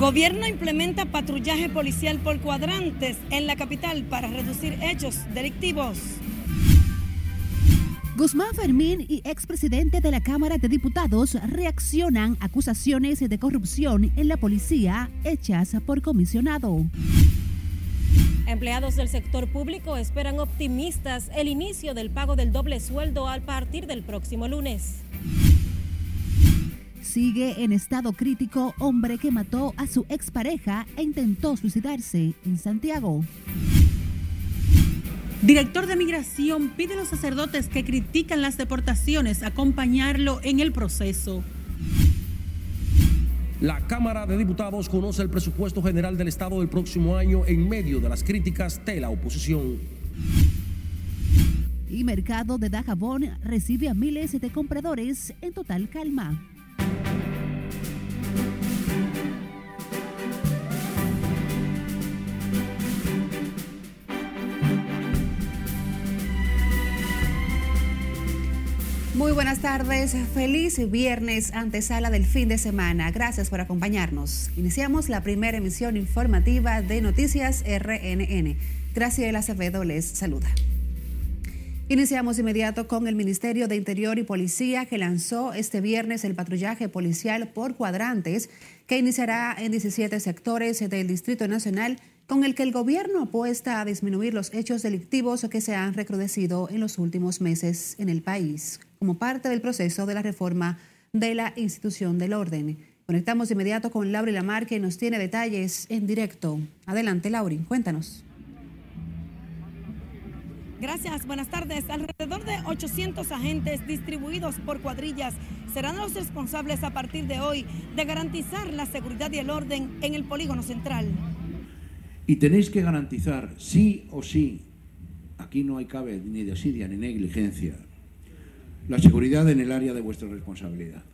Gobierno implementa patrullaje policial por cuadrantes en la capital para reducir hechos delictivos. Guzmán Fermín y expresidente de la Cámara de Diputados reaccionan a acusaciones de corrupción en la policía hechas por comisionado. Empleados del sector público esperan optimistas el inicio del pago del doble sueldo a partir del próximo lunes. Sigue en estado crítico hombre que mató a su expareja e intentó suicidarse en Santiago. Director de Migración pide a los sacerdotes que critican las deportaciones acompañarlo en el proceso. La Cámara de Diputados conoce el presupuesto general del Estado del próximo año en medio de las críticas de la oposición. Y Mercado de Dajabón recibe a miles de compradores en total calma. Muy buenas tardes, feliz viernes antesala del fin de semana. Gracias por acompañarnos. Iniciamos la primera emisión informativa de Noticias RNN. Graciela Acevedo les saluda. Iniciamos inmediato con el Ministerio de Interior y Policía que lanzó este viernes el patrullaje policial por cuadrantes que iniciará en 17 sectores del Distrito Nacional con el que el gobierno apuesta a disminuir los hechos delictivos que se han recrudecido en los últimos meses en el país como parte del proceso de la reforma de la institución del orden. Conectamos de inmediato con Lauri Lamar, que nos tiene detalles en directo. Adelante, Lauri, cuéntanos. Gracias, buenas tardes. Alrededor de 800 agentes distribuidos por cuadrillas serán los responsables a partir de hoy de garantizar la seguridad y el orden en el polígono central. Y tenéis que garantizar, sí o sí, aquí no hay cabe ni desidia ni negligencia, la seguridad en el área de vuestra responsabilidad.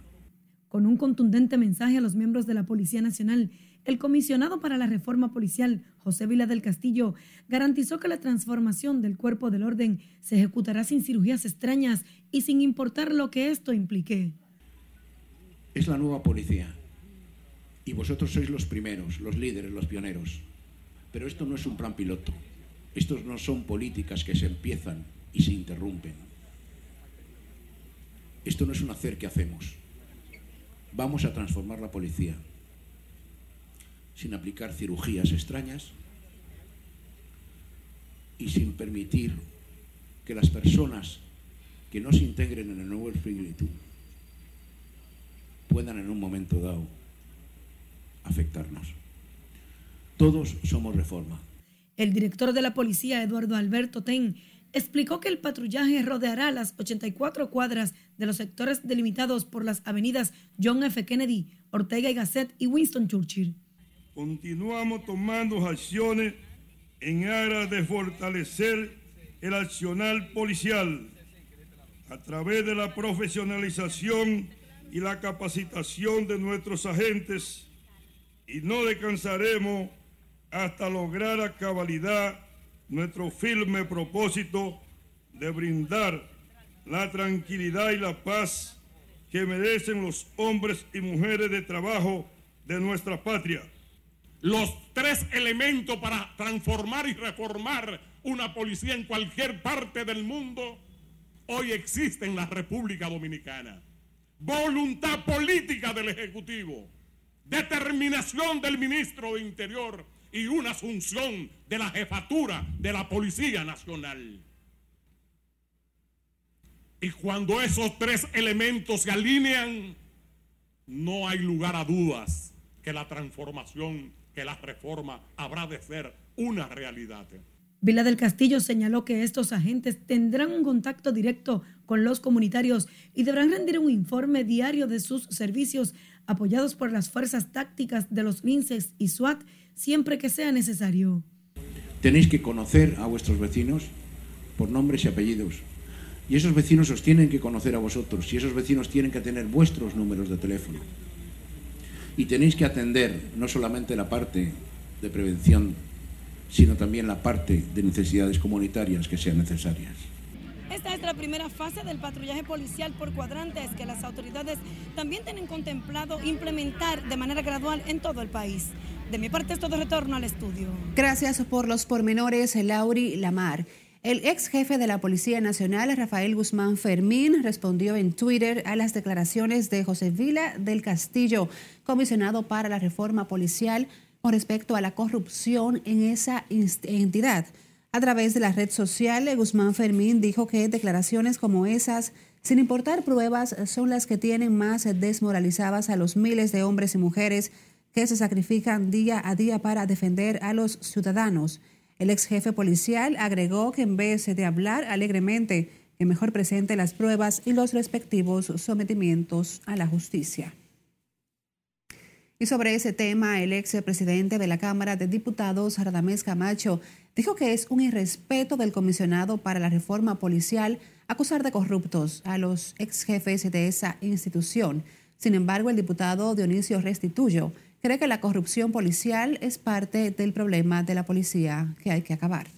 Con un contundente mensaje a los miembros de la Policía Nacional, el comisionado para la reforma policial, José Vila del Castillo, garantizó que la transformación del cuerpo del orden se ejecutará sin cirugías extrañas y sin importar lo que esto implique. Es la nueva policía y vosotros sois los primeros, los líderes, los pioneros. Pero esto no es un plan piloto. Estos no son políticas que se empiezan y se interrumpen. Esto no es un hacer que hacemos. Vamos a transformar la policía sin aplicar cirugías extrañas y sin permitir que las personas que no se integren en el nuevo espíritu puedan en un momento dado afectarnos. Todos somos reforma. El director de la policía, Eduardo Alberto Ten, explicó que el patrullaje rodeará las 84 cuadras de los sectores delimitados por las avenidas John F. Kennedy, Ortega y Gasset y Winston Churchill. Continuamos tomando acciones en aras de fortalecer el accional policial a través de la profesionalización y la capacitación de nuestros agentes y no descansaremos hasta lograr a cabalidad nuestro firme propósito de brindar la tranquilidad y la paz que merecen los hombres y mujeres de trabajo de nuestra patria. Los tres elementos para transformar y reformar una policía en cualquier parte del mundo hoy existen en la República Dominicana. Voluntad política del Ejecutivo, determinación del ministro de Interior y una asunción de la jefatura de la Policía Nacional. Y cuando esos tres elementos se alinean, no hay lugar a dudas que la transformación, que la reforma habrá de ser una realidad. Vila del Castillo señaló que estos agentes tendrán un contacto directo con los comunitarios y deberán rendir un informe diario de sus servicios apoyados por las fuerzas tácticas de los LINCES y SWAT siempre que sea necesario. Tenéis que conocer a vuestros vecinos por nombres y apellidos. Y esos vecinos os tienen que conocer a vosotros y esos vecinos tienen que tener vuestros números de teléfono. Y tenéis que atender no solamente la parte de prevención, sino también la parte de necesidades comunitarias que sean necesarias. Esta es la primera fase del patrullaje policial por cuadrantes que las autoridades también tienen contemplado implementar de manera gradual en todo el país. De mi parte es todo retorno al estudio. Gracias por los pormenores, Lauri Lamar. El ex jefe de la Policía Nacional, Rafael Guzmán Fermín, respondió en Twitter a las declaraciones de José Vila del Castillo, comisionado para la reforma policial, con respecto a la corrupción en esa entidad. A través de la red social, Guzmán Fermín dijo que declaraciones como esas, sin importar pruebas, son las que tienen más desmoralizadas a los miles de hombres y mujeres que se sacrifican día a día para defender a los ciudadanos. El ex jefe policial agregó que en vez de hablar alegremente, que mejor presente las pruebas y los respectivos sometimientos a la justicia. Y sobre ese tema, el ex presidente de la Cámara de Diputados, Radamés Camacho, dijo que es un irrespeto del comisionado para la reforma policial acusar de corruptos a los ex jefes de esa institución. Sin embargo, el diputado Dionisio Restituyo cree que la corrupción policial es parte del problema de la policía que hay que acabar.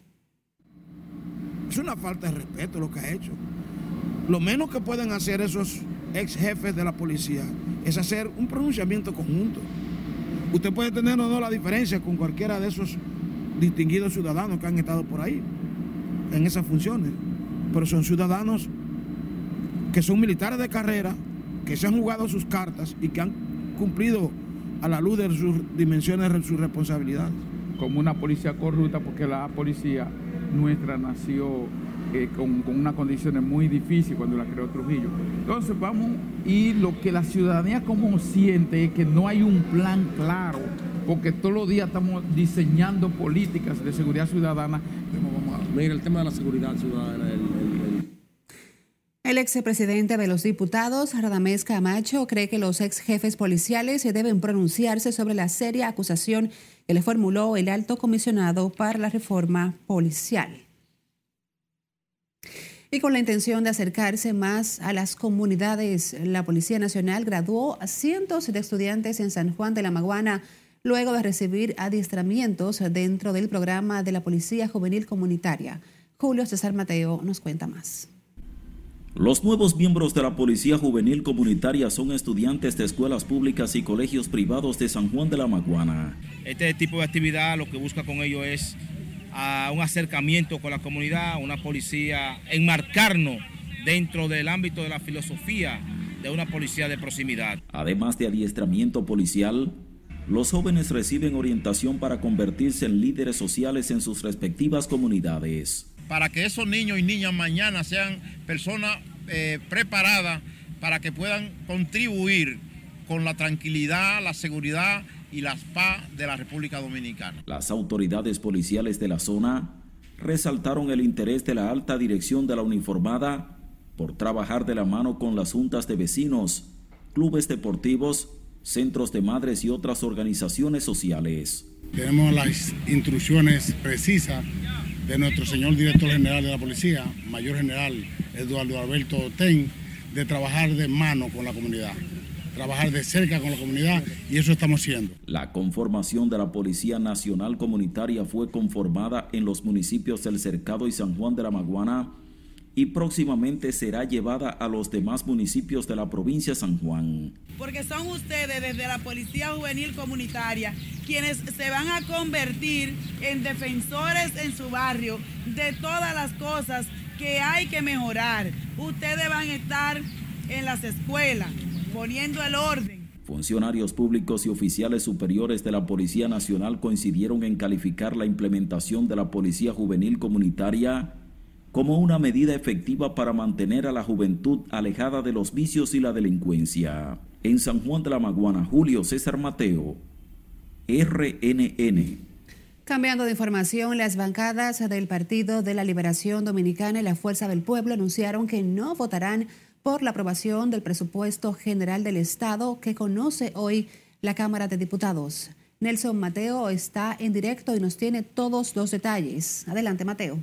Es una falta de respeto lo que ha hecho. Lo menos que pueden hacer esos ex jefes de la policía es hacer un pronunciamiento conjunto. Usted puede tener o no la diferencia con cualquiera de esos distinguidos ciudadanos que han estado por ahí en esas funciones, pero son ciudadanos que son militares de carrera, que se han jugado sus cartas y que han cumplido a la luz de sus dimensiones, de sus responsabilidades. Como una policía corrupta, porque la policía nuestra nació eh, con, con unas condiciones muy difíciles cuando la creó Trujillo. Entonces vamos, y lo que la ciudadanía como siente es que no hay un plan claro, porque todos los días estamos diseñando políticas de seguridad ciudadana. Mira, el tema de la seguridad ciudadana, el, el ex presidente de los diputados, Radamés Camacho, cree que los ex jefes policiales deben pronunciarse sobre la seria acusación que le formuló el alto comisionado para la reforma policial. Y con la intención de acercarse más a las comunidades, la Policía Nacional graduó a cientos de estudiantes en San Juan de la Maguana luego de recibir adiestramientos dentro del programa de la Policía Juvenil Comunitaria. Julio César Mateo nos cuenta más. Los nuevos miembros de la Policía Juvenil Comunitaria son estudiantes de escuelas públicas y colegios privados de San Juan de la Maguana. Este tipo de actividad lo que busca con ello es a un acercamiento con la comunidad, una policía, enmarcarnos dentro del ámbito de la filosofía de una policía de proximidad. Además de adiestramiento policial, los jóvenes reciben orientación para convertirse en líderes sociales en sus respectivas comunidades para que esos niños y niñas mañana sean personas eh, preparadas para que puedan contribuir con la tranquilidad, la seguridad y la paz de la República Dominicana. Las autoridades policiales de la zona resaltaron el interés de la alta dirección de la uniformada por trabajar de la mano con las juntas de vecinos, clubes deportivos, centros de madres y otras organizaciones sociales. Tenemos las instrucciones precisas de nuestro señor director general de la policía, mayor general Eduardo Alberto Ten, de trabajar de mano con la comunidad, trabajar de cerca con la comunidad y eso estamos haciendo. La conformación de la Policía Nacional Comunitaria fue conformada en los municipios del Cercado y San Juan de la Maguana y próximamente será llevada a los demás municipios de la provincia de San Juan. Porque son ustedes desde la Policía Juvenil Comunitaria quienes se van a convertir en defensores en su barrio de todas las cosas que hay que mejorar. Ustedes van a estar en las escuelas poniendo el orden. Funcionarios públicos y oficiales superiores de la Policía Nacional coincidieron en calificar la implementación de la Policía Juvenil Comunitaria como una medida efectiva para mantener a la juventud alejada de los vicios y la delincuencia. En San Juan de la Maguana, Julio César Mateo, RNN. Cambiando de información, las bancadas del Partido de la Liberación Dominicana y la Fuerza del Pueblo anunciaron que no votarán por la aprobación del presupuesto general del Estado que conoce hoy la Cámara de Diputados. Nelson Mateo está en directo y nos tiene todos los detalles. Adelante, Mateo.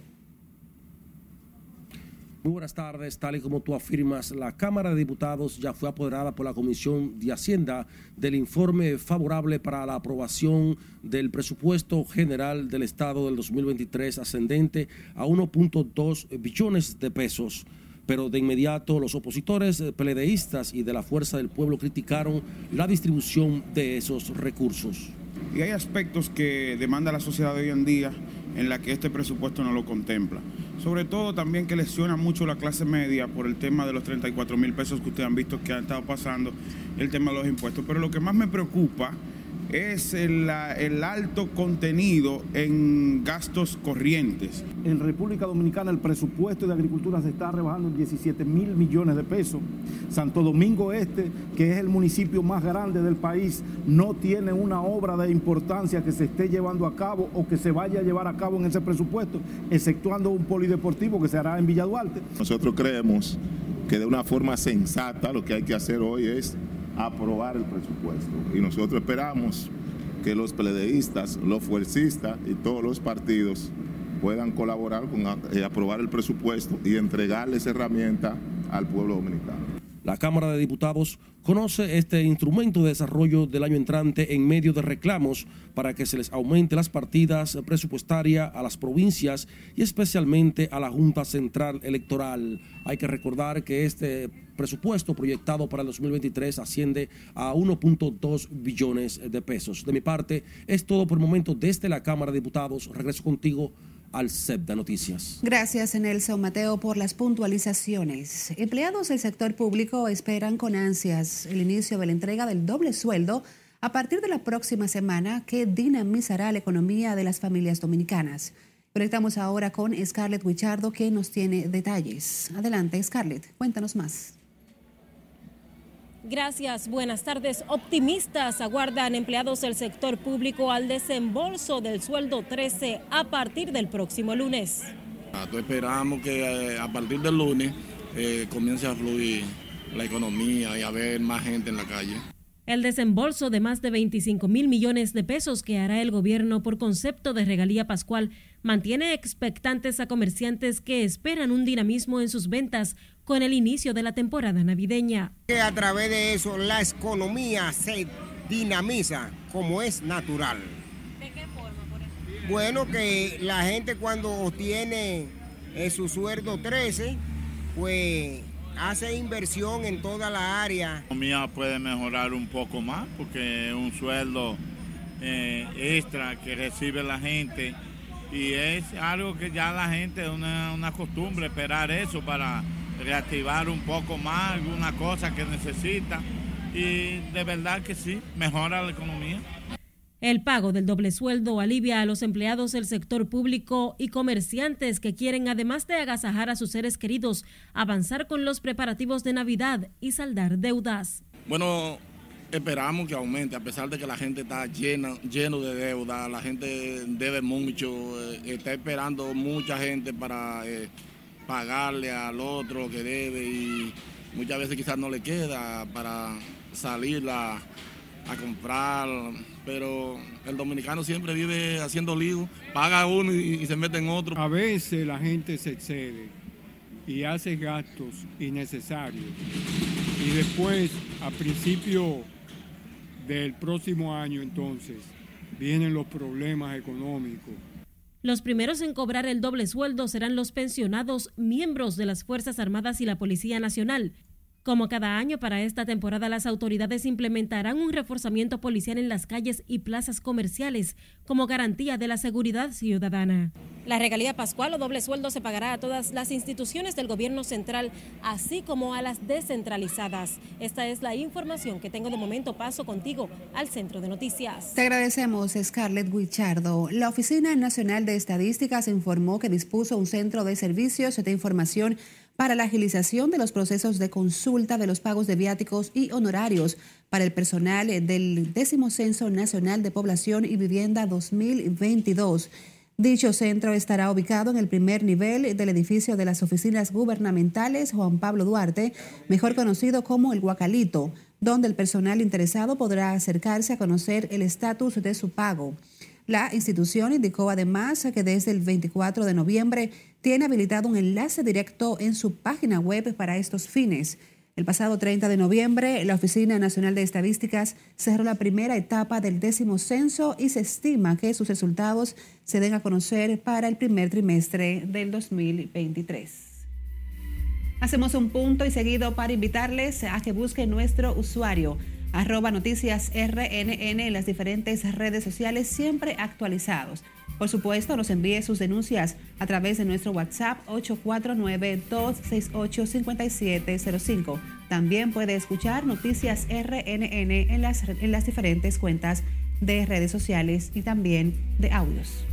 Muy buenas tardes. Tal y como tú afirmas, la Cámara de Diputados ya fue apoderada por la Comisión de Hacienda del informe favorable para la aprobación del presupuesto general del Estado del 2023 ascendente a 1.2 billones de pesos. Pero de inmediato los opositores peledeístas y de la Fuerza del Pueblo criticaron la distribución de esos recursos. Y hay aspectos que demanda la sociedad de hoy en día en la que este presupuesto no lo contempla. Sobre todo también que lesiona mucho la clase media por el tema de los 34 mil pesos que ustedes han visto que han estado pasando, el tema de los impuestos. Pero lo que más me preocupa es el, el, alto contenido en gastos corrientes. En República Dominicana el presupuesto de agricultura se está rebajando en 17 mil millones de pesos. Santo Domingo Este, que es el municipio más grande del país, no tiene una obra de importancia que se esté llevando a cabo o que se vaya a llevar a cabo en ese presupuesto, exceptuando un polideportivo que se hará en Villa Duarte. Nosotros creemos que de una forma sensata lo que hay que hacer hoy es aprobar el presupuesto. Y nosotros esperamos que los pledeístas, los fuercistas y todos los partidos puedan colaborar con eh, aprobar el presupuesto y entregarles herramienta al pueblo dominicano. La Cámara de Diputados conoce este instrumento de desarrollo del año entrante en medio de reclamos para que se les aumente las partidas presupuestarias a las provincias y especialmente a la Junta Central Electoral. Hay que recordar que este presupuesto proyectado para el 2023 asciende a 1.2 billones de pesos. De mi parte, es todo por el momento desde la Cámara de Diputados. Regreso contigo al CEP Noticias. Gracias, Nelson Mateo, por las puntualizaciones. Empleados del sector público esperan con ansias el inicio de la entrega del doble sueldo a partir de la próxima semana que dinamizará la economía de las familias dominicanas. Conectamos ahora con Scarlett Wichardo, que nos tiene detalles. Adelante, Scarlett, cuéntanos más. Gracias, buenas tardes. Optimistas aguardan empleados del sector público al desembolso del sueldo 13 a partir del próximo lunes. esperamos que eh, a partir del lunes eh, comience a fluir la economía y a ver más gente en la calle. El desembolso de más de 25 mil millones de pesos que hará el gobierno por concepto de regalía pascual mantiene expectantes a comerciantes que esperan un dinamismo en sus ventas con el inicio de la temporada navideña. A través de eso la economía se dinamiza como es natural. ¿De qué forma, por ejemplo? Bueno, que la gente cuando obtiene eh, su sueldo 13, pues hace inversión en toda la área. La economía puede mejorar un poco más porque es un sueldo eh, extra que recibe la gente y es algo que ya la gente, es una, una costumbre esperar eso para reactivar un poco más alguna cosa que necesita y de verdad que sí, mejora la economía. El pago del doble sueldo alivia a los empleados del sector público y comerciantes que quieren, además de agasajar a sus seres queridos, avanzar con los preparativos de Navidad y saldar deudas. Bueno, esperamos que aumente, a pesar de que la gente está llena, lleno de deuda, la gente debe mucho, eh, está esperando mucha gente para eh, pagarle al otro que debe y muchas veces quizás no le queda para salir a, comprar, pero el dominicano siempre vive haciendo lío, paga uno y, y se mete en otro. A veces la gente se excede y hace gastos innecesarios y después, a principio del próximo año entonces, vienen los problemas económicos los primeros en cobrar el doble sueldo serán los pensionados miembros de las Fuerzas Armadas y la Policía Nacional. Como cada año para esta temporada, las autoridades implementarán un reforzamiento policial en las calles y plazas comerciales como garantía de la seguridad ciudadana. La regalía pascual o doble sueldo se pagará a todas las instituciones del gobierno central, así como a las descentralizadas. Esta es la información que tengo de momento. Paso contigo al centro de noticias. Te agradecemos, Scarlett Guichardo. La Oficina Nacional de Estadísticas informó que dispuso un centro de servicios de información para la agilización de los procesos de consulta de los pagos de viáticos y honorarios para el personal del décimo Censo Nacional de Población y Vivienda 2022. Dicho centro estará ubicado en el primer nivel del edificio de las oficinas gubernamentales Juan Pablo Duarte, mejor conocido como el Guacalito, donde el personal interesado podrá acercarse a conocer el estatus de su pago. La institución indicó además que desde el 24 de noviembre tiene habilitado un enlace directo en su página web para estos fines. El pasado 30 de noviembre, la Oficina Nacional de Estadísticas cerró la primera etapa del décimo censo y se estima que sus resultados se den a conocer para el primer trimestre del 2023. Hacemos un punto y seguido para invitarles a que busquen nuestro usuario arroba noticias RNN en las diferentes redes sociales siempre actualizados. Por supuesto, nos envíe sus denuncias a través de nuestro WhatsApp 849-268-5705. También puede escuchar Noticias RNN en las, en las diferentes cuentas de redes sociales y también de audios.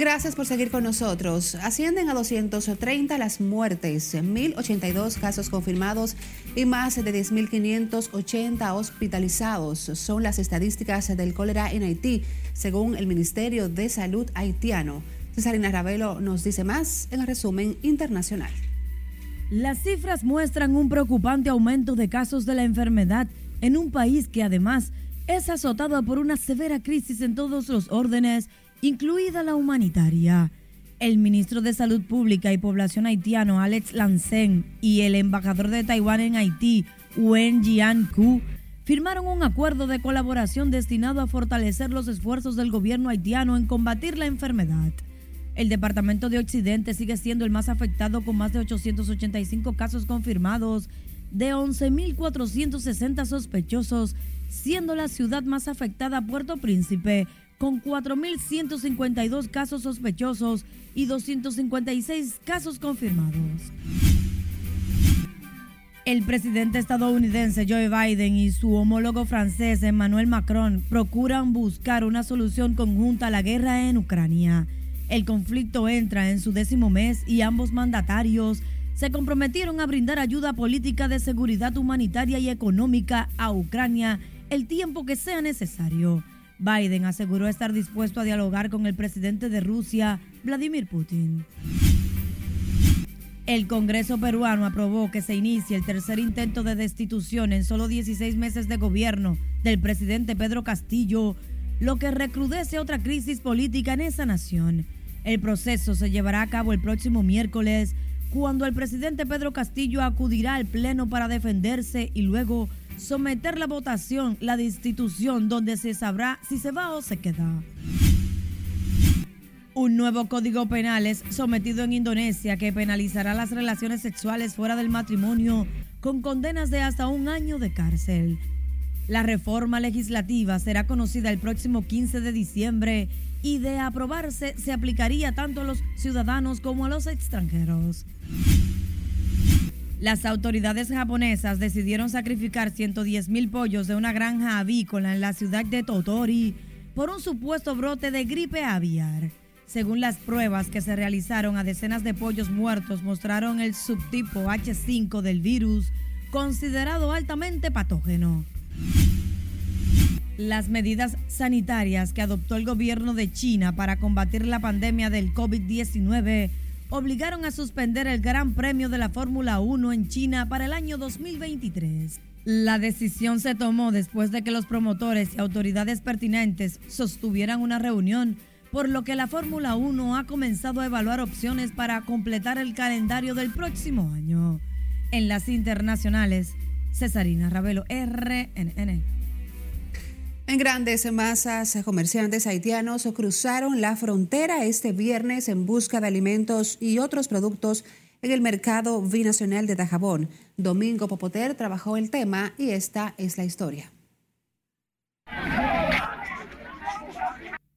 Gracias por seguir con nosotros. Ascienden a 230 las muertes, 1.082 casos confirmados y más de 10.580 hospitalizados. Son las estadísticas del cólera en Haití, según el Ministerio de Salud haitiano. Cesarina Ravelo nos dice más en el resumen internacional. Las cifras muestran un preocupante aumento de casos de la enfermedad en un país que además es azotado por una severa crisis en todos los órdenes incluida la humanitaria. El ministro de Salud Pública y Población haitiano Alex Lancen y el embajador de Taiwán en Haití, Wen Jian-ku, firmaron un acuerdo de colaboración destinado a fortalecer los esfuerzos del gobierno haitiano en combatir la enfermedad. El departamento de Occidente sigue siendo el más afectado con más de 885 casos confirmados de 11.460 sospechosos, siendo la ciudad más afectada Puerto Príncipe con 4.152 casos sospechosos y 256 casos confirmados. El presidente estadounidense Joe Biden y su homólogo francés Emmanuel Macron procuran buscar una solución conjunta a la guerra en Ucrania. El conflicto entra en su décimo mes y ambos mandatarios se comprometieron a brindar ayuda política de seguridad humanitaria y económica a Ucrania el tiempo que sea necesario. Biden aseguró estar dispuesto a dialogar con el presidente de Rusia, Vladimir Putin. El Congreso peruano aprobó que se inicie el tercer intento de destitución en solo 16 meses de gobierno del presidente Pedro Castillo, lo que recrudece otra crisis política en esa nación. El proceso se llevará a cabo el próximo miércoles, cuando el presidente Pedro Castillo acudirá al Pleno para defenderse y luego someter la votación, la destitución, donde se sabrá si se va o se queda. Un nuevo código penal es sometido en Indonesia que penalizará las relaciones sexuales fuera del matrimonio con condenas de hasta un año de cárcel. La reforma legislativa será conocida el próximo 15 de diciembre y de aprobarse se aplicaría tanto a los ciudadanos como a los extranjeros. Las autoridades japonesas decidieron sacrificar 110 mil pollos de una granja avícola en la ciudad de Totori por un supuesto brote de gripe aviar. Según las pruebas que se realizaron a decenas de pollos muertos mostraron el subtipo H5 del virus, considerado altamente patógeno. Las medidas sanitarias que adoptó el gobierno de China para combatir la pandemia del COVID-19 obligaron a suspender el Gran Premio de la Fórmula 1 en China para el año 2023. La decisión se tomó después de que los promotores y autoridades pertinentes sostuvieran una reunión, por lo que la Fórmula 1 ha comenzado a evaluar opciones para completar el calendario del próximo año. En las internacionales, Cesarina Ravelo, RNN. En grandes masas, comerciantes haitianos cruzaron la frontera este viernes en busca de alimentos y otros productos en el mercado binacional de Dajabón. Domingo Popoter trabajó el tema y esta es la historia.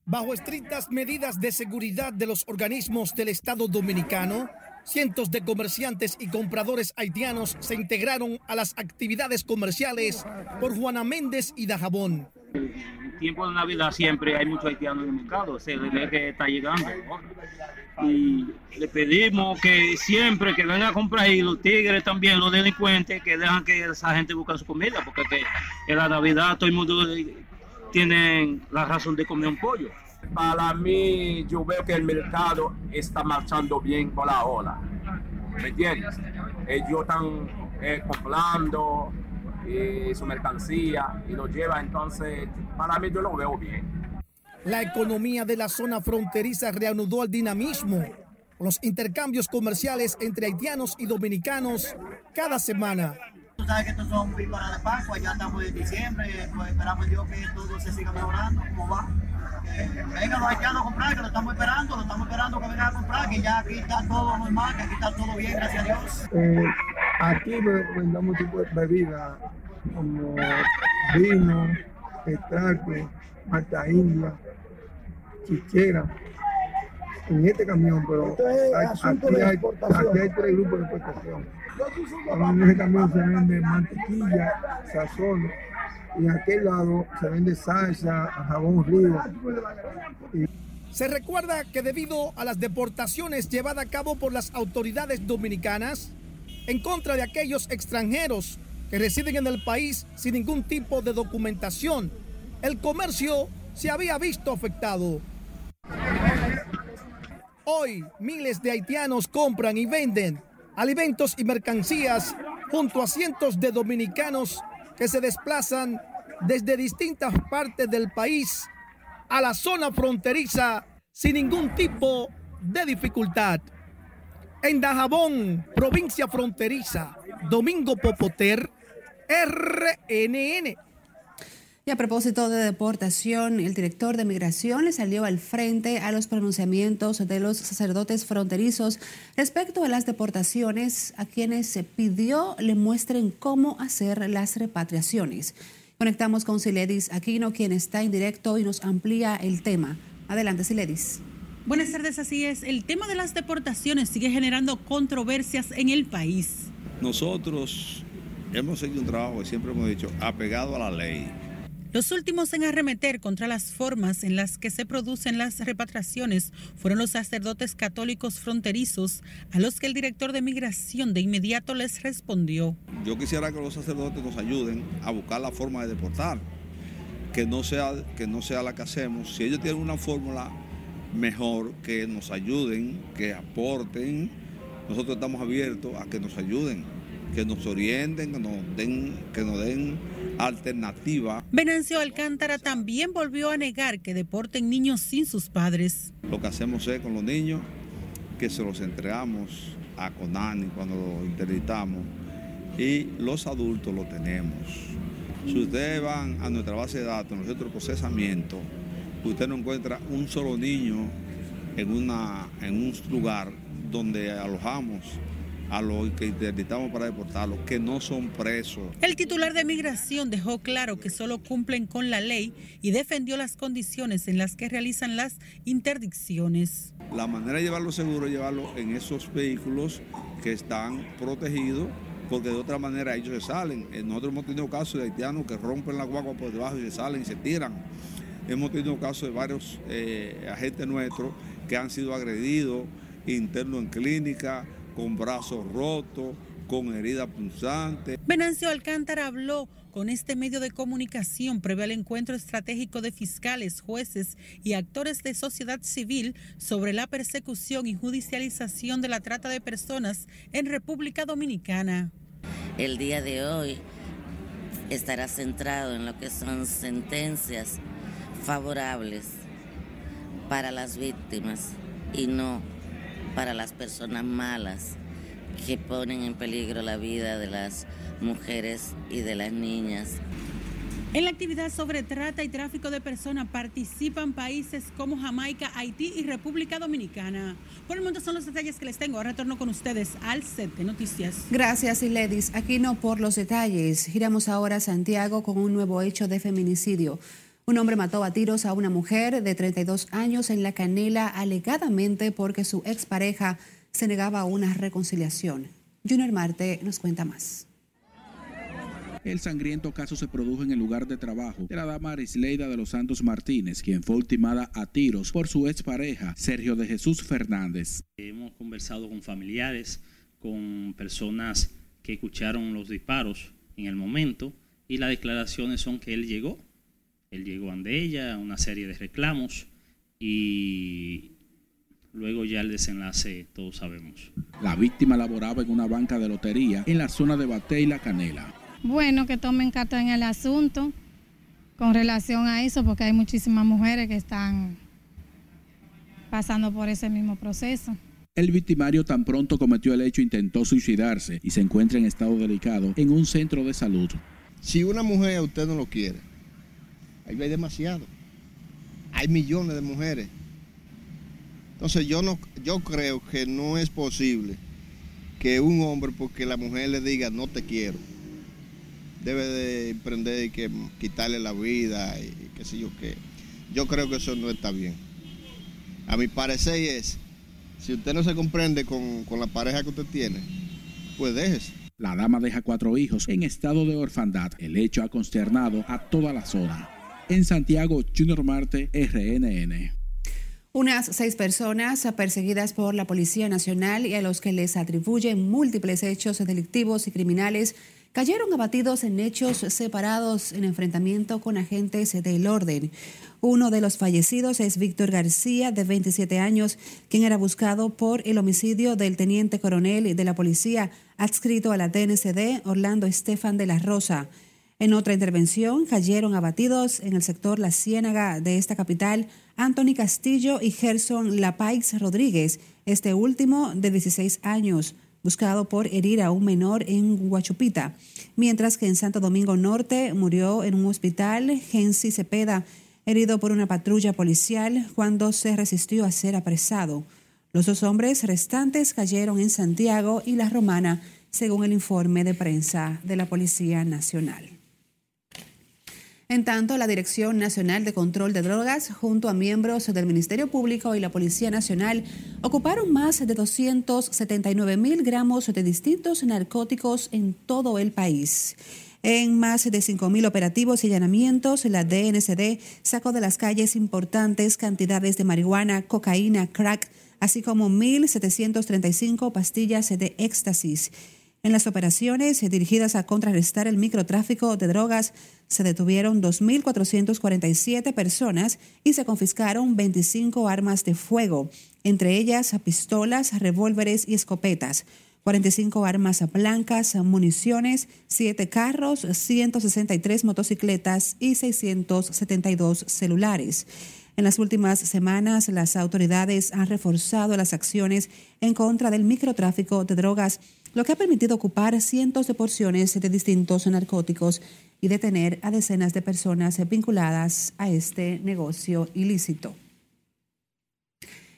Bajo estrictas medidas de seguridad de los organismos del Estado dominicano, cientos de comerciantes y compradores haitianos se integraron a las actividades comerciales por Juana Méndez y Dajabón. En tiempo de Navidad siempre hay muchos haitianos en el mercado, se ve que está llegando. Y le pedimos que siempre que vengan a comprar y los tigres también, los delincuentes, que dejan que esa gente busque su comida, porque en la Navidad todo el mundo tiene la razón de comer un pollo. Para mí, yo veo que el mercado está marchando bien con la ola. ¿Me entiendes? Ellos están eh, comprando eh, su mercancía y lo lleva, entonces, para mí yo lo veo bien. La economía de la zona fronteriza reanudó el dinamismo los intercambios comerciales entre haitianos y dominicanos cada semana. Tú sabes que estos son víboras de Pascua, ya estamos en diciembre, pues esperamos Dios que todo se siga mejorando, ¿cómo va? Vengan los haitianos a comprar, que lo estamos esperando, lo estamos esperando que vengan a comprar, que ya aquí está todo normal, que aquí está todo bien, gracias a Dios. Eh, aquí vendamos tipo de bebidas como vino, extracto, malta india, chichera en este camión, pero hay, aquí, hay, aquí, hay, tres grupos de exportación. En este camión se vende mantequilla, sazón, y aquel lado se vende salsa, jabón río. Se recuerda que debido a las deportaciones llevadas a cabo por las autoridades dominicanas en contra de aquellos extranjeros que residen en el país sin ningún tipo de documentación, el comercio se había visto afectado. Hoy miles de haitianos compran y venden alimentos y mercancías junto a cientos de dominicanos que se desplazan desde distintas partes del país a la zona fronteriza sin ningún tipo de dificultad. En Dajabón, provincia fronteriza, Domingo Popoter, RNN. Y a propósito de deportación, el director de Migración le salió al frente a los pronunciamientos de los sacerdotes fronterizos respecto a las deportaciones, a quienes se pidió le muestren cómo hacer las repatriaciones. Conectamos con Siledis Aquino, quien está en directo y nos amplía el tema. Adelante, Siledis. Buenas tardes, así es. El tema de las deportaciones sigue generando controversias en el país. Nosotros hemos seguido un trabajo que siempre hemos dicho apegado a la ley los últimos en arremeter contra las formas en las que se producen las repatriaciones fueron los sacerdotes católicos fronterizos, a los que el director de migración de inmediato les respondió. Yo quisiera que los sacerdotes nos ayuden a buscar la forma de deportar, que no sea, que no sea la que hacemos. Si ellos tienen una fórmula mejor, que nos ayuden, que aporten, nosotros estamos abiertos a que nos ayuden que nos orienten, que nos den, que nos den alternativa. Venancio Alcántara también volvió a negar que deporten niños sin sus padres. Lo que hacemos es con los niños que se los entregamos a Conani cuando los interditamos y los adultos lo tenemos. Si ustedes van a nuestra base de datos, nuestro procesamiento, usted no encuentra un solo niño en, una, en un lugar donde alojamos a los que interditamos para deportarlos, que no son presos. El titular de migración dejó claro que solo cumplen con la ley y defendió las condiciones en las que realizan las interdicciones. La manera de llevarlo seguro es llevarlo en esos vehículos que están protegidos porque de otra manera ellos se salen. Eh, nosotros hemos tenido casos de haitianos que rompen la guagua por debajo y se salen y se tiran. Hemos tenido casos de varios eh, agentes nuestros que han sido agredidos internos en clínica, con brazos rotos, con heridas punzantes. Venancio Alcántara habló con este medio de comunicación previo al encuentro estratégico de fiscales, jueces y actores de sociedad civil sobre la persecución y judicialización de la trata de personas en República Dominicana. El día de hoy estará centrado en lo que son sentencias favorables para las víctimas y no para las personas malas que ponen en peligro la vida de las mujeres y de las niñas. En la actividad sobre trata y tráfico de personas participan países como Jamaica, Haití y República Dominicana. Por el momento son los detalles que les tengo. Retorno con ustedes al set de noticias. Gracias, Iledis. Aquí no por los detalles. Giramos ahora a Santiago con un nuevo hecho de feminicidio. Un hombre mató a tiros a una mujer de 32 años en la canela alegadamente porque su expareja se negaba a una reconciliación. Junior Marte nos cuenta más. El sangriento caso se produjo en el lugar de trabajo de la dama Arisleida de los Santos Martínez, quien fue ultimada a tiros por su expareja, Sergio de Jesús Fernández. Hemos conversado con familiares, con personas que escucharon los disparos en el momento y las declaraciones son que él llegó él llegó ante ella, una serie de reclamos y luego ya el desenlace todos sabemos. La víctima laboraba en una banca de lotería en la zona de Bate y La Canela. Bueno, que tomen carta en el asunto con relación a eso, porque hay muchísimas mujeres que están pasando por ese mismo proceso. El victimario tan pronto cometió el hecho intentó suicidarse y se encuentra en estado delicado en un centro de salud. Si una mujer a usted no lo quiere, ahí hay demasiado. Hay millones de mujeres. Entonces yo no, yo creo que no es posible que un hombre, porque la mujer le diga no te quiero, debe de emprender y que quitarle la vida y qué sé yo qué. Yo creo que eso no está bien. A mi parecer es, si usted no se comprende con, con la pareja que usted tiene, pues déjese. La dama deja cuatro hijos en estado de orfandad. El hecho ha consternado a toda la zona. En Santiago, Junior Marte, RNN. Unas seis personas perseguidas por la Policía Nacional y a los que les atribuyen múltiples hechos delictivos y criminales cayeron abatidos en hechos separados en enfrentamiento con agentes del orden. Uno de los fallecidos es Víctor García, de 27 años, quien era buscado por el homicidio del teniente coronel de la policía adscrito a la DNCD, Orlando Estefan de la Rosa. En otra intervención cayeron abatidos en el sector La Ciénaga de esta capital Anthony Castillo y Gerson Lapaix Rodríguez, este último de 16 años buscado por herir a un menor en Huachupita, mientras que en Santo Domingo Norte murió en un hospital Gensi Cepeda, herido por una patrulla policial cuando se resistió a ser apresado. Los dos hombres restantes cayeron en Santiago y La Romana, según el informe de prensa de la Policía Nacional. En tanto, la Dirección Nacional de Control de Drogas, junto a miembros del Ministerio Público y la Policía Nacional, ocuparon más de 279 mil gramos de distintos narcóticos en todo el país. En más de 5.000 operativos y allanamientos, la DNCD sacó de las calles importantes cantidades de marihuana, cocaína, crack, así como 1.735 pastillas de éxtasis. En las operaciones dirigidas a contrarrestar el microtráfico de drogas, se detuvieron 2.447 personas y se confiscaron 25 armas de fuego, entre ellas pistolas, revólveres y escopetas. 45 armas blancas, municiones, 7 carros, 163 motocicletas y 672 celulares. En las últimas semanas, las autoridades han reforzado las acciones en contra del microtráfico de drogas lo que ha permitido ocupar cientos de porciones de distintos narcóticos y detener a decenas de personas vinculadas a este negocio ilícito.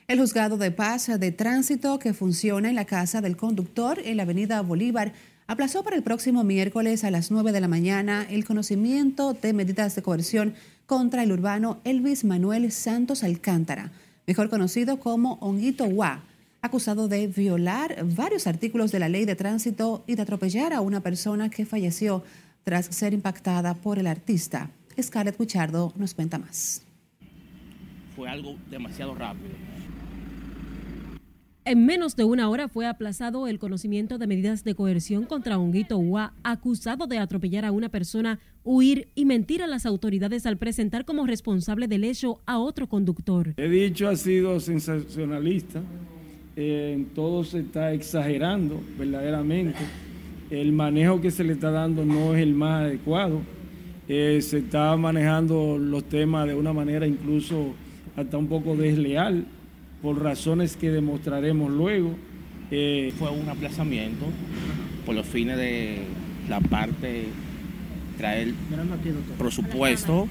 El juzgado de paz de tránsito que funciona en la casa del conductor en la avenida Bolívar aplazó para el próximo miércoles a las 9 de la mañana el conocimiento de medidas de coerción contra el urbano Elvis Manuel Santos Alcántara, mejor conocido como Honguito Hua acusado de violar varios artículos de la ley de tránsito y de atropellar a una persona que falleció tras ser impactada por el artista. Scarlett Cuchardo nos cuenta más. Fue algo demasiado rápido. En menos de una hora fue aplazado el conocimiento de medidas de coerción contra Honguito Ua, acusado de atropellar a una persona, huir y mentir a las autoridades al presentar como responsable del hecho a otro conductor. He dicho ha sido sensacionalista, eh, todo se está exagerando verdaderamente. El manejo que se le está dando no es el más adecuado. Eh, se está manejando los temas de una manera incluso hasta un poco desleal, por razones que demostraremos luego. Eh, Fue un aplazamiento por los fines de la parte traer presupuesto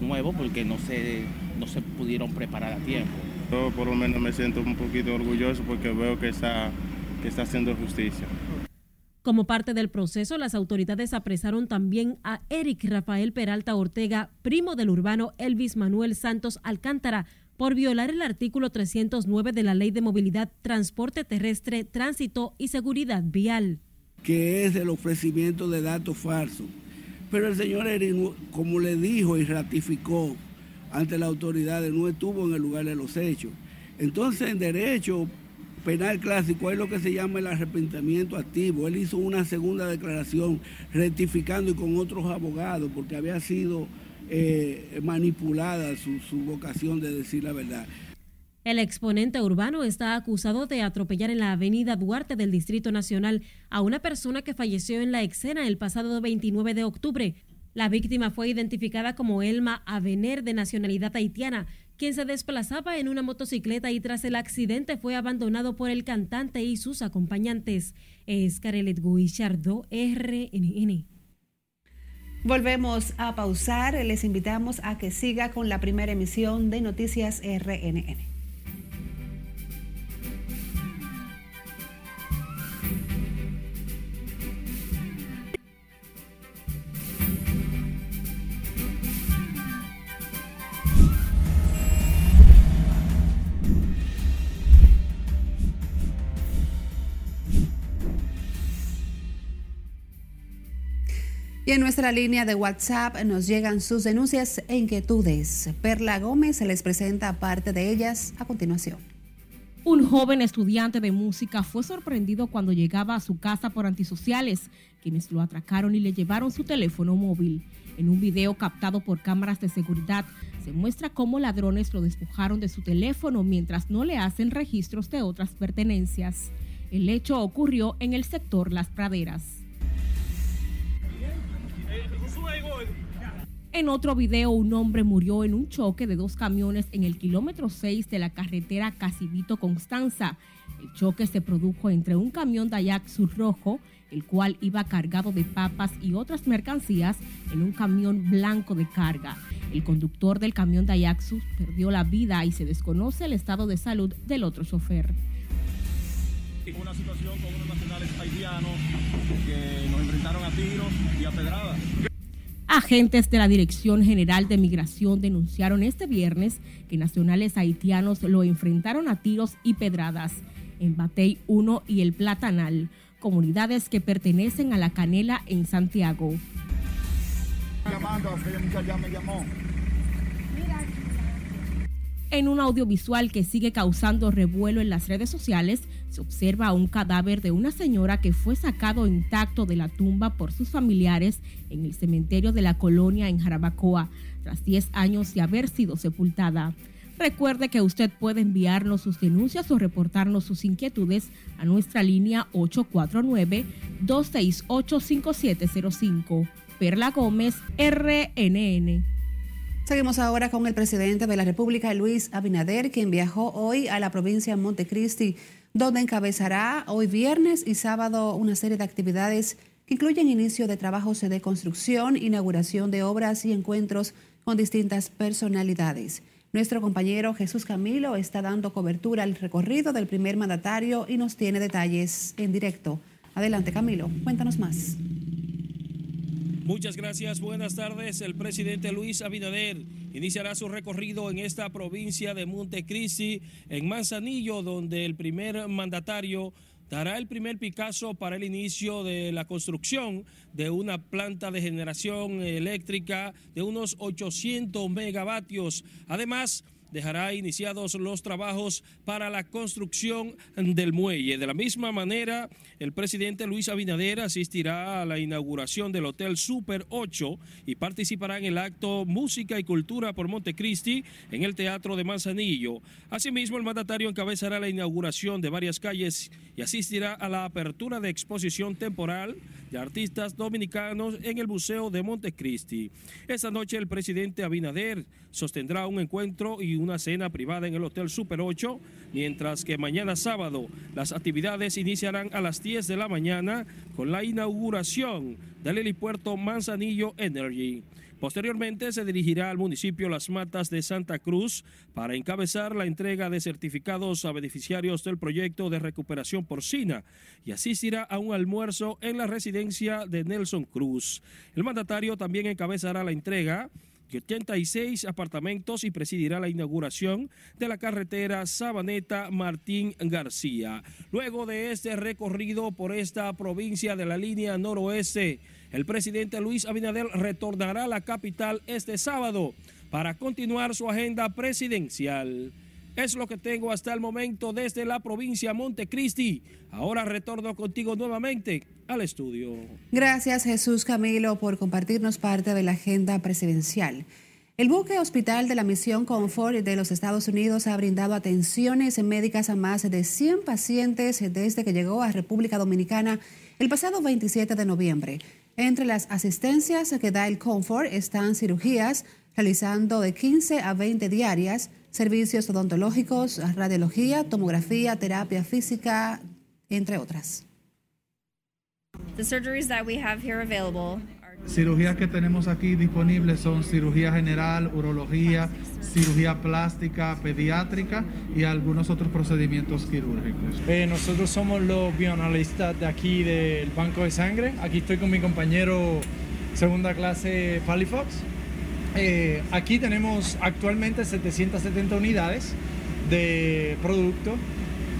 nuevo porque no se, no se pudieron preparar a tiempo. Yo por lo menos me siento un poquito orgulloso porque veo que está, que está haciendo justicia. Como parte del proceso, las autoridades apresaron también a Eric Rafael Peralta Ortega, primo del urbano Elvis Manuel Santos Alcántara, por violar el artículo 309 de la Ley de Movilidad, Transporte Terrestre, Tránsito y Seguridad Vial. Que es el ofrecimiento de datos falsos. Pero el señor Eric, como le dijo y ratificó ante las autoridades, no estuvo en el lugar de los hechos. Entonces, en derecho penal clásico hay lo que se llama el arrepentimiento activo. Él hizo una segunda declaración rectificando y con otros abogados porque había sido eh, manipulada su, su vocación de decir la verdad. El exponente urbano está acusado de atropellar en la avenida Duarte del Distrito Nacional a una persona que falleció en la escena el pasado 29 de octubre. La víctima fue identificada como Elma Avener de nacionalidad haitiana, quien se desplazaba en una motocicleta y tras el accidente fue abandonado por el cantante y sus acompañantes. Es Carelet Guichardo, RNN. Volvemos a pausar. Les invitamos a que siga con la primera emisión de Noticias RNN. Y en nuestra línea de WhatsApp nos llegan sus denuncias e inquietudes. Perla Gómez les presenta parte de ellas a continuación. Un joven estudiante de música fue sorprendido cuando llegaba a su casa por antisociales, quienes lo atracaron y le llevaron su teléfono móvil. En un video captado por cámaras de seguridad, se muestra cómo ladrones lo despojaron de su teléfono mientras no le hacen registros de otras pertenencias. El hecho ocurrió en el sector Las Praderas. En otro video, un hombre murió en un choque de dos camiones en el kilómetro 6 de la carretera Casivito Constanza. El choque se produjo entre un camión Daihatsu rojo, el cual iba cargado de papas y otras mercancías, en un camión blanco de carga. El conductor del camión Daihatsu perdió la vida y se desconoce el estado de salud del otro chofer. Una situación con unos nacionales haitianos que nos enfrentaron a tiros y a pedradas. Agentes de la Dirección General de Migración denunciaron este viernes que nacionales haitianos lo enfrentaron a tiros y pedradas en Batey 1 y El Platanal, comunidades que pertenecen a la Canela en Santiago. En un audiovisual que sigue causando revuelo en las redes sociales, se observa un cadáver de una señora que fue sacado intacto de la tumba por sus familiares en el cementerio de la colonia en Jarabacoa, tras 10 años de haber sido sepultada. Recuerde que usted puede enviarnos sus denuncias o reportarnos sus inquietudes a nuestra línea 849-268-5705. Perla Gómez, RNN. Seguimos ahora con el presidente de la República, Luis Abinader, quien viajó hoy a la provincia de Montecristi, donde encabezará hoy viernes y sábado una serie de actividades que incluyen inicio de trabajos de construcción, inauguración de obras y encuentros con distintas personalidades. Nuestro compañero Jesús Camilo está dando cobertura al recorrido del primer mandatario y nos tiene detalles en directo. Adelante Camilo, cuéntanos más. Muchas gracias, buenas tardes. El presidente Luis Abinader iniciará su recorrido en esta provincia de Montecristi, en Manzanillo, donde el primer mandatario dará el primer Picasso para el inicio de la construcción de una planta de generación eléctrica de unos 800 megavatios. Además, dejará iniciados los trabajos para la construcción del muelle. De la misma manera, el presidente Luis Abinader asistirá a la inauguración del Hotel Super 8 y participará en el acto Música y Cultura por Montecristi en el Teatro de Manzanillo. Asimismo, el mandatario encabezará la inauguración de varias calles y asistirá a la apertura de exposición temporal de artistas dominicanos en el Museo de Montecristi. Esta noche el presidente Abinader sostendrá un encuentro y una cena privada en el Hotel Super 8, mientras que mañana sábado las actividades iniciarán a las 10 de la mañana con la inauguración del helipuerto Manzanillo Energy. Posteriormente se dirigirá al municipio Las Matas de Santa Cruz para encabezar la entrega de certificados a beneficiarios del proyecto de recuperación porcina y asistirá a un almuerzo en la residencia de Nelson Cruz. El mandatario también encabezará la entrega 86 apartamentos y presidirá la inauguración de la carretera Sabaneta Martín García. Luego de este recorrido por esta provincia de la línea noroeste, el presidente Luis Abinader retornará a la capital este sábado para continuar su agenda presidencial. Es lo que tengo hasta el momento desde la provincia Montecristi. Ahora retorno contigo nuevamente al estudio. Gracias Jesús Camilo por compartirnos parte de la agenda presidencial. El buque hospital de la misión Comfort de los Estados Unidos ha brindado atenciones médicas a más de 100 pacientes desde que llegó a República Dominicana el pasado 27 de noviembre. Entre las asistencias que da el Comfort están cirugías, realizando de 15 a 20 diarias, servicios odontológicos, radiología, tomografía, terapia física, entre otras. The surgeries that we have here available Cirugías que tenemos aquí disponibles son cirugía general, urología, cirugía plástica, pediátrica y algunos otros procedimientos quirúrgicos. Eh, nosotros somos los bioanalistas de aquí del Banco de Sangre. Aquí estoy con mi compañero segunda clase Palifox. Eh, aquí tenemos actualmente 770 unidades de producto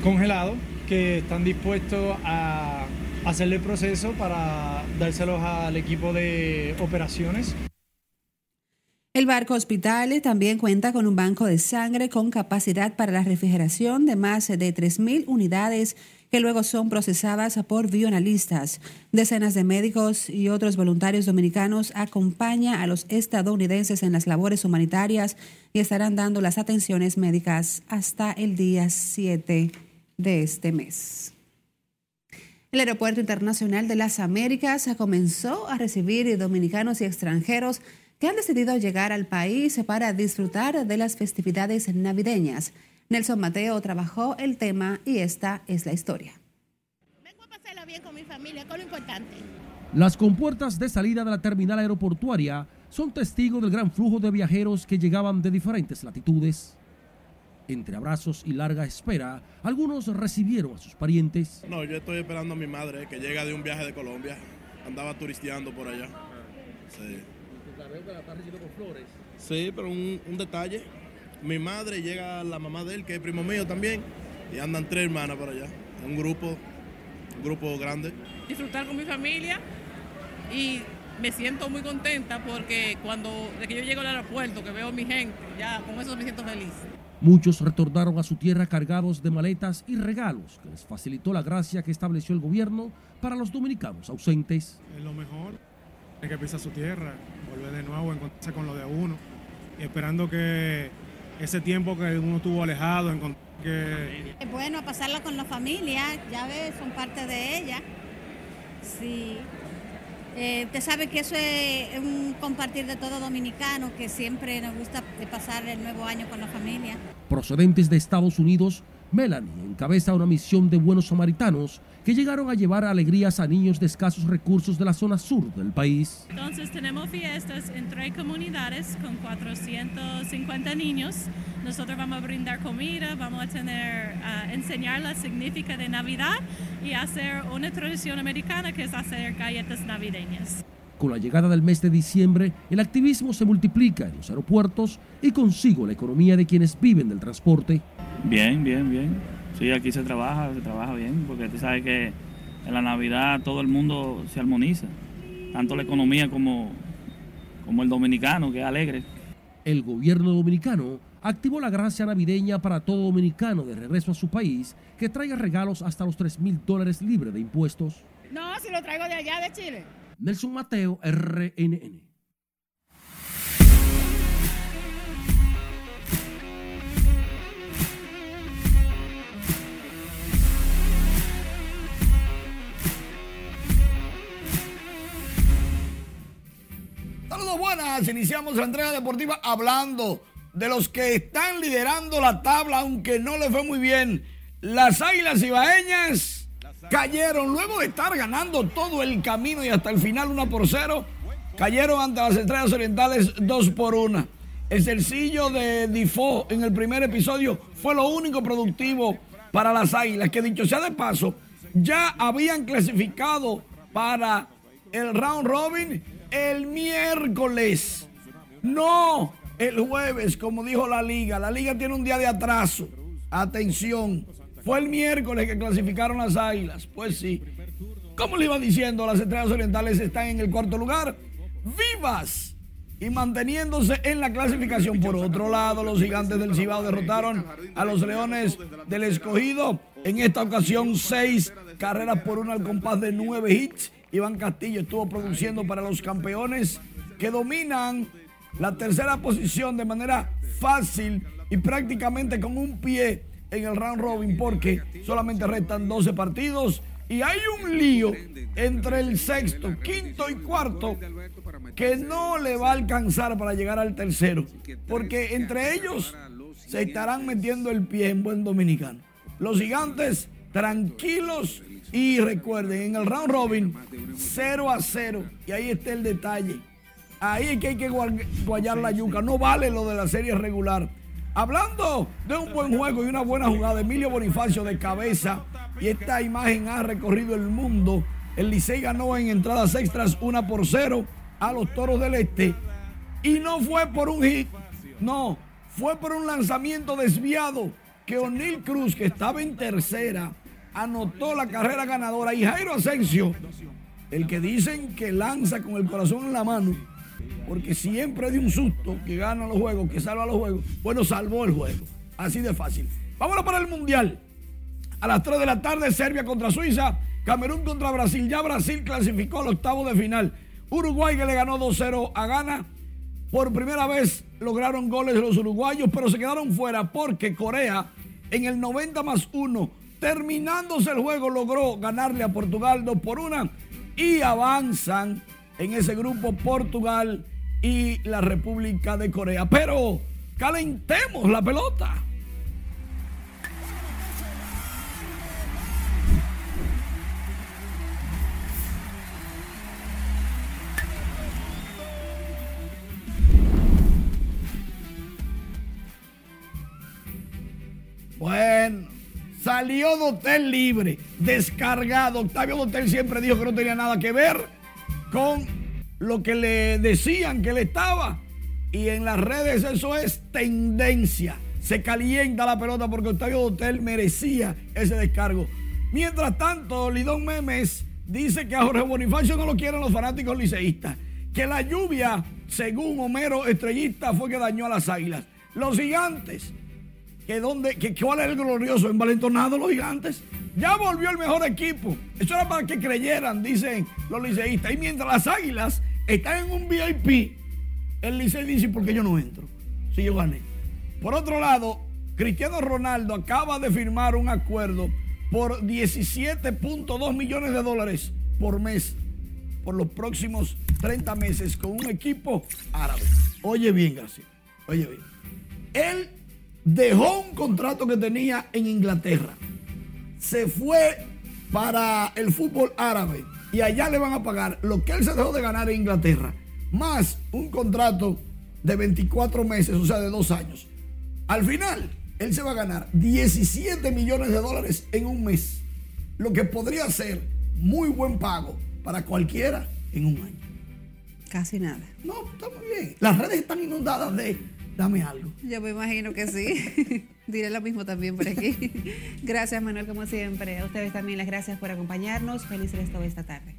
congelado que están dispuestos a hacerle proceso para dárselos al equipo de operaciones. El barco hospital también cuenta con un banco de sangre con capacidad para la refrigeración de más de 3.000 unidades que luego son procesadas por bioanalistas. Decenas de médicos y otros voluntarios dominicanos acompañan a los estadounidenses en las labores humanitarias y estarán dando las atenciones médicas hasta el día 7 de este mes. El Aeropuerto Internacional de las Américas comenzó a recibir dominicanos y extranjeros que han decidido llegar al país para disfrutar de las festividades navideñas. Nelson Mateo trabajó el tema y esta es la historia. Vengo a pasarla bien con mi familia, con lo importante. Las compuertas de salida de la terminal aeroportuaria son testigos del gran flujo de viajeros que llegaban de diferentes latitudes. Entre abrazos y larga espera, algunos recibieron a sus parientes. No, yo estoy esperando a mi madre que llega de un viaje de Colombia. Andaba turisteando por allá. Sí. La veo que la está recibiendo con flores. Sí, pero un, un, detalle. Mi madre llega la mamá de él, que es primo mío también, y andan tres hermanas por allá. Un grupo, un grupo grande. Disfrutar con mi familia y me siento muy contenta porque cuando de que yo llego al aeropuerto, que veo a mi gente, ya con eso me siento feliz. Muchos retornaron a su tierra cargados de maletas y regalos que les facilitó la gracia que estableció el gobierno para los dominicanos ausentes. Es lo mejor, que pisar su tierra, volver de nuevo, encontrarse con lo de uno, y esperando que ese tiempo que uno estuvo alejado, que... Es bueno pasarla con la familia, ya ves, son parte de ella. Sí, eh, usted sabe que eso es un compartir de todo dominicano, que siempre nos gusta pasar el nuevo año con la familia. Procedentes de Estados Unidos, Melanie encabeza una misión de buenos samaritanos que llegaron a llevar alegrías a niños de escasos recursos de la zona sur del país. Entonces tenemos fiestas en tres comunidades con 450 niños. Nosotros vamos a brindar comida, vamos a tener, uh, enseñar la significa de Navidad y hacer una tradición americana que es hacer galletas navideñas. Con la llegada del mes de diciembre, el activismo se multiplica en los aeropuertos y consigo la economía de quienes viven del transporte. Bien, bien, bien. Sí, aquí se trabaja, se trabaja bien, porque tú sabes que en la Navidad todo el mundo se armoniza, tanto la economía como, como el dominicano, que es alegre. El gobierno dominicano activó la gracia navideña para todo dominicano de regreso a su país que traiga regalos hasta los 3 mil dólares libre de impuestos. No, si lo traigo de allá, de Chile. Nelson Mateo, RNN. Saludos buenas, iniciamos la entrega deportiva hablando de los que están liderando la tabla, aunque no les fue muy bien. Las Águilas Ibaeñas cayeron luego de estar ganando todo el camino y hasta el final 1 por 0. Cayeron ante las Estrellas Orientales 2 por 1. El sencillo de Difo en el primer episodio fue lo único productivo para las Águilas, que dicho sea de paso, ya habían clasificado para el round robin el miércoles. No, el jueves, como dijo la liga. La liga tiene un día de atraso. Atención. Fue el miércoles que clasificaron las águilas. Pues sí. Como le iba diciendo, las estrellas orientales están en el cuarto lugar. Vivas. Y manteniéndose en la clasificación. Por otro lado, los gigantes del Cibao derrotaron a los leones del escogido. En esta ocasión, seis carreras por una al compás de nueve hits Iván Castillo estuvo produciendo para los campeones que dominan la tercera posición de manera fácil y prácticamente con un pie en el round robin porque solamente restan 12 partidos y hay un lío entre el sexto, quinto y cuarto que no le va a alcanzar para llegar al tercero porque entre ellos se estarán metiendo el pie en buen dominicano. Los gigantes tranquilos y recuerden, en el round robin 0 a 0 y ahí está el detalle. Ahí es que hay que guayar la yuca, no vale lo de la serie regular. Hablando de un buen juego y una buena jugada, Emilio Bonifacio de cabeza y esta imagen ha recorrido el mundo. El Licey ganó en entradas extras 1 por 0 a los Toros del Este y no fue por un hit, no, fue por un lanzamiento desviado que O'Neill Cruz, que estaba en tercera, anotó la carrera ganadora y Jairo Asensio, el que dicen que lanza con el corazón en la mano, porque siempre de un susto que gana los juegos, que salva los juegos, bueno, salvó el juego. Así de fácil. Vámonos para el Mundial. A las 3 de la tarde, Serbia contra Suiza, Camerún contra Brasil. Ya Brasil clasificó al octavo de final. Uruguay que le ganó 2-0 a Ghana. Por primera vez lograron goles los uruguayos, pero se quedaron fuera porque Corea en el 90 más 1, terminándose el juego, logró ganarle a Portugal 2 por 1 y avanzan en ese grupo Portugal y la República de Corea. Pero calentemos la pelota. Bueno, salió Dotel libre, descargado. Octavio Dotel siempre dijo que no tenía nada que ver con lo que le decían que le estaba. Y en las redes eso es tendencia. Se calienta la pelota porque Octavio Dotel merecía ese descargo. Mientras tanto, Lidón Memes dice que a Jorge Bonifacio no lo quieren los fanáticos liceístas. Que la lluvia, según Homero Estrellista, fue que dañó a las águilas. Los gigantes que, dónde, que cuál es el glorioso envalentonado los gigantes. Ya volvió el mejor equipo. Eso era para que creyeran, dicen los liceístas. Y mientras las águilas están en un VIP, el licey dice, ¿por qué yo no entro? Si yo gané. Por otro lado, Cristiano Ronaldo acaba de firmar un acuerdo por 17.2 millones de dólares por mes por los próximos 30 meses con un equipo árabe. Oye bien, García. Oye bien. Él dejó un contrato que tenía en Inglaterra, se fue para el fútbol árabe y allá le van a pagar lo que él se dejó de ganar en Inglaterra, más un contrato de 24 meses, o sea, de dos años. Al final, él se va a ganar 17 millones de dólares en un mes, lo que podría ser muy buen pago para cualquiera en un año. Casi nada. No, está muy bien. Las redes están inundadas de dame algo. Yo me imagino que sí. Diré lo mismo también por aquí. Gracias, Manuel, como siempre. A ustedes también las gracias por acompañarnos. Feliz resto de esta tarde.